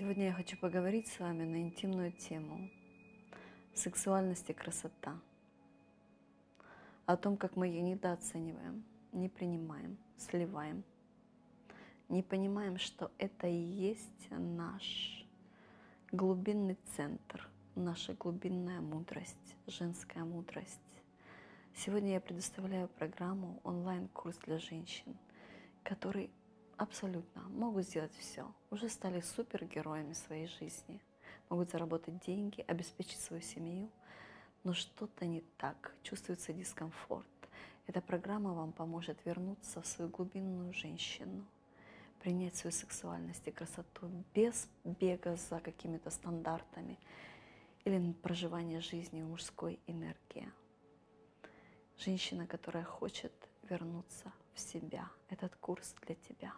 Сегодня я хочу поговорить с вами на интимную тему сексуальность и красота. О том, как мы ее недооцениваем, не принимаем, сливаем. Не понимаем, что это и есть наш глубинный центр, наша глубинная мудрость, женская мудрость. Сегодня я предоставляю программу онлайн-курс для женщин, который абсолютно могут сделать все, уже стали супергероями своей жизни, могут заработать деньги, обеспечить свою семью, но что-то не так, чувствуется дискомфорт. Эта программа вам поможет вернуться в свою глубинную женщину, принять свою сексуальность и красоту без бега за какими-то стандартами или проживания жизни в мужской энергии. Женщина, которая хочет вернуться в себя. Этот курс для тебя.